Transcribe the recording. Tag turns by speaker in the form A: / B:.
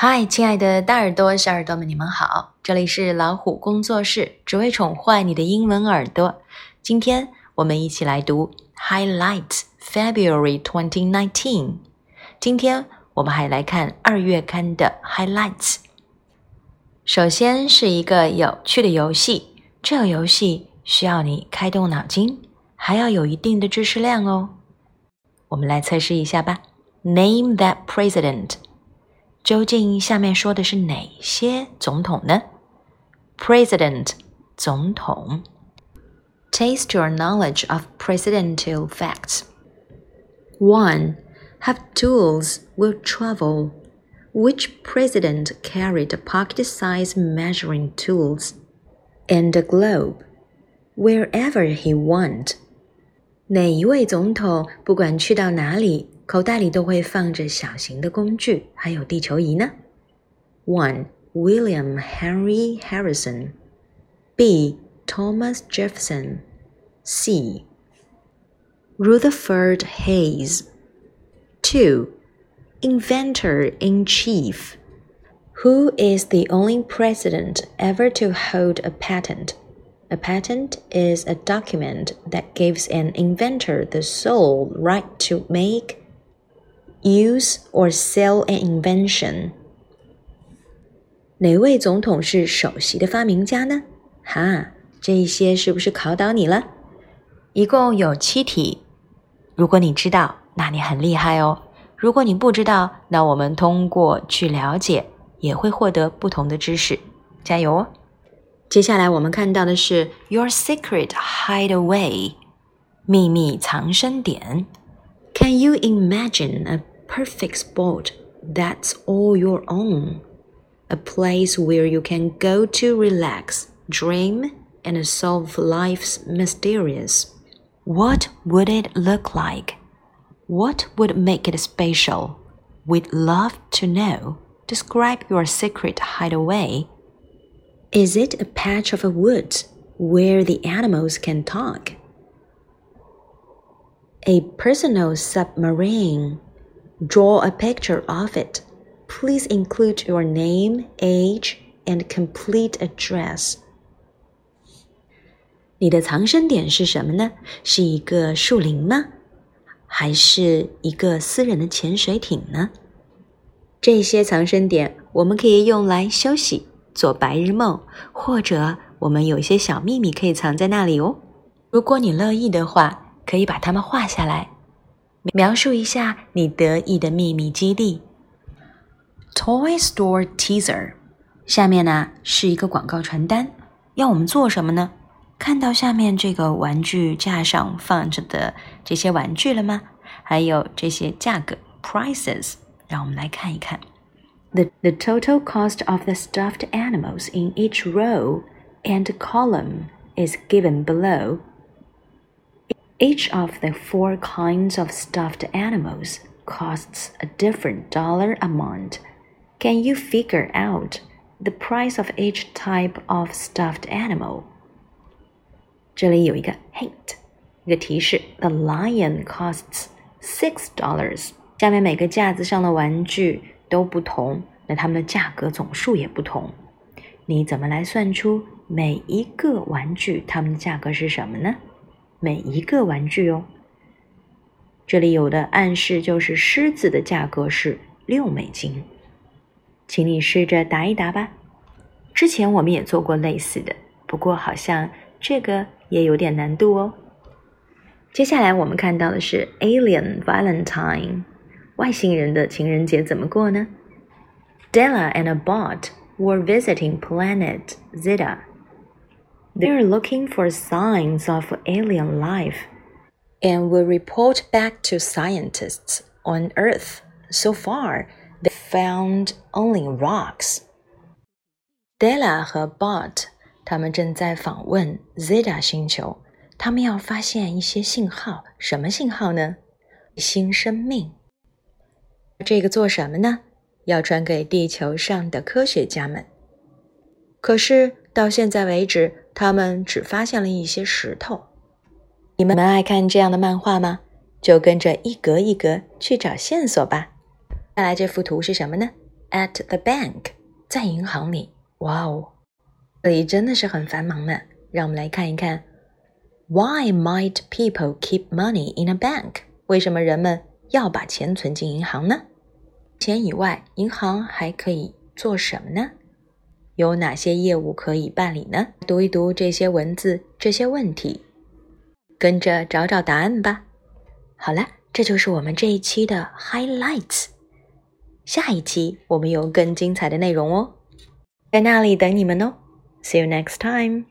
A: 嗨，亲爱的大耳朵、小耳朵们，你们好！这里是老虎工作室，只为宠坏你的英文耳朵。今天我们一起来读 Highlights February 2019。今天我们还来看二月刊的 Highlights。首先是一个有趣的游戏，这个游戏需要你开动脑筋，还要有一定的知识量哦。我们来测试一下吧。Name that president。究竟下面说的是哪些总统呢？President 总统。Taste your knowledge of presidential facts. 1. Have tools will travel. Which president carried pocket sized measuring tools and a globe wherever he went? 哪一位总统不管去到哪里 口袋里都会放着小型的工具，还有地球仪呢。One William Henry Harrison, B Thomas Jefferson, C Rutherford Hayes. Two Inventor in Chief. Who is the only president ever to hold a patent? A patent is a document that gives an inventor the sole right to make use or sell an invention。哪位总统是首席的发明家呢？哈，这一些是不是考倒你了？一共有七题，如果你知道，那你很厉害哦。如果你不知道，那我们通过去了解，也会获得不同的知识。加油哦！接下来我们看到的是 Your Secret Hideaway，秘密藏身点。Can you imagine a perfect spot that's all your own? A place where you can go to relax, dream, and solve life's mysterious. What would it look like? What would make it special? We'd love to know. Describe your secret hideaway. Is it a patch of woods where the animals can talk? A personal submarine. Draw a picture of it. Please include your name, age, and complete address. 你的藏身点是什么呢？是一个树林吗？还是一个私人的潜水艇呢？这些藏身点我们可以用来休息、做白日梦，或者我们有一些小秘密可以藏在那里哦。如果你乐意的话。可以把它们画下来，描述一下你得意的秘密基地。Toy Store Teaser，下面呢是一个广告传单，要我们做什么呢？看到下面这个玩具架上放着的这些玩具了吗？还有这些价格 prices，让我们来看一看。The the total cost of the stuffed animals in each row and column is given below. Each of the four kinds of stuffed animals costs a different dollar amount. Can you figure out the price of each type of stuffed animal? 这里有一个 hint，一个提示：The lion costs six dollars。下面每个架子上的玩具都不同，那它们的价格总数也不同。你怎么来算出每一个玩具它们的价格是什么呢？ 每一个玩具哦。这里有的暗示就是狮子的价格是六美金，请你试着答一答吧。之前我们也做过类似的，不过好像这个也有点难度哦。接下来我们看到的是 Alien Valentine，外星人的情人节怎么过呢？Della and a bot were visiting planet Zeta. They're looking for signs of alien life and will report back to scientists on Earth. So far, they found only rocks. Della 和 Bot 他们正在访问 Zeta 星球，他们要发现一些信号。什么信号呢？新生命。这个做什么呢？要传给地球上的科学家们。可是 到现在为止，他们只发现了一些石头。你们爱看这样的漫画吗？就跟着一格一格去找线索吧。看来这幅图是什么呢 at the bank，在银行里。哇哦，这里真的是很繁忙呢。让我们来看一看，Why might people keep money in a bank？为什么人们要把钱存进银行呢？钱以外，银行还可以做什么呢？有哪些业务可以办理呢？读一读这些文字，这些问题，跟着找找答案吧。好了，这就是我们这一期的 highlights。下一期我们有更精彩的内容哦，在那里等你们哦。See you next time.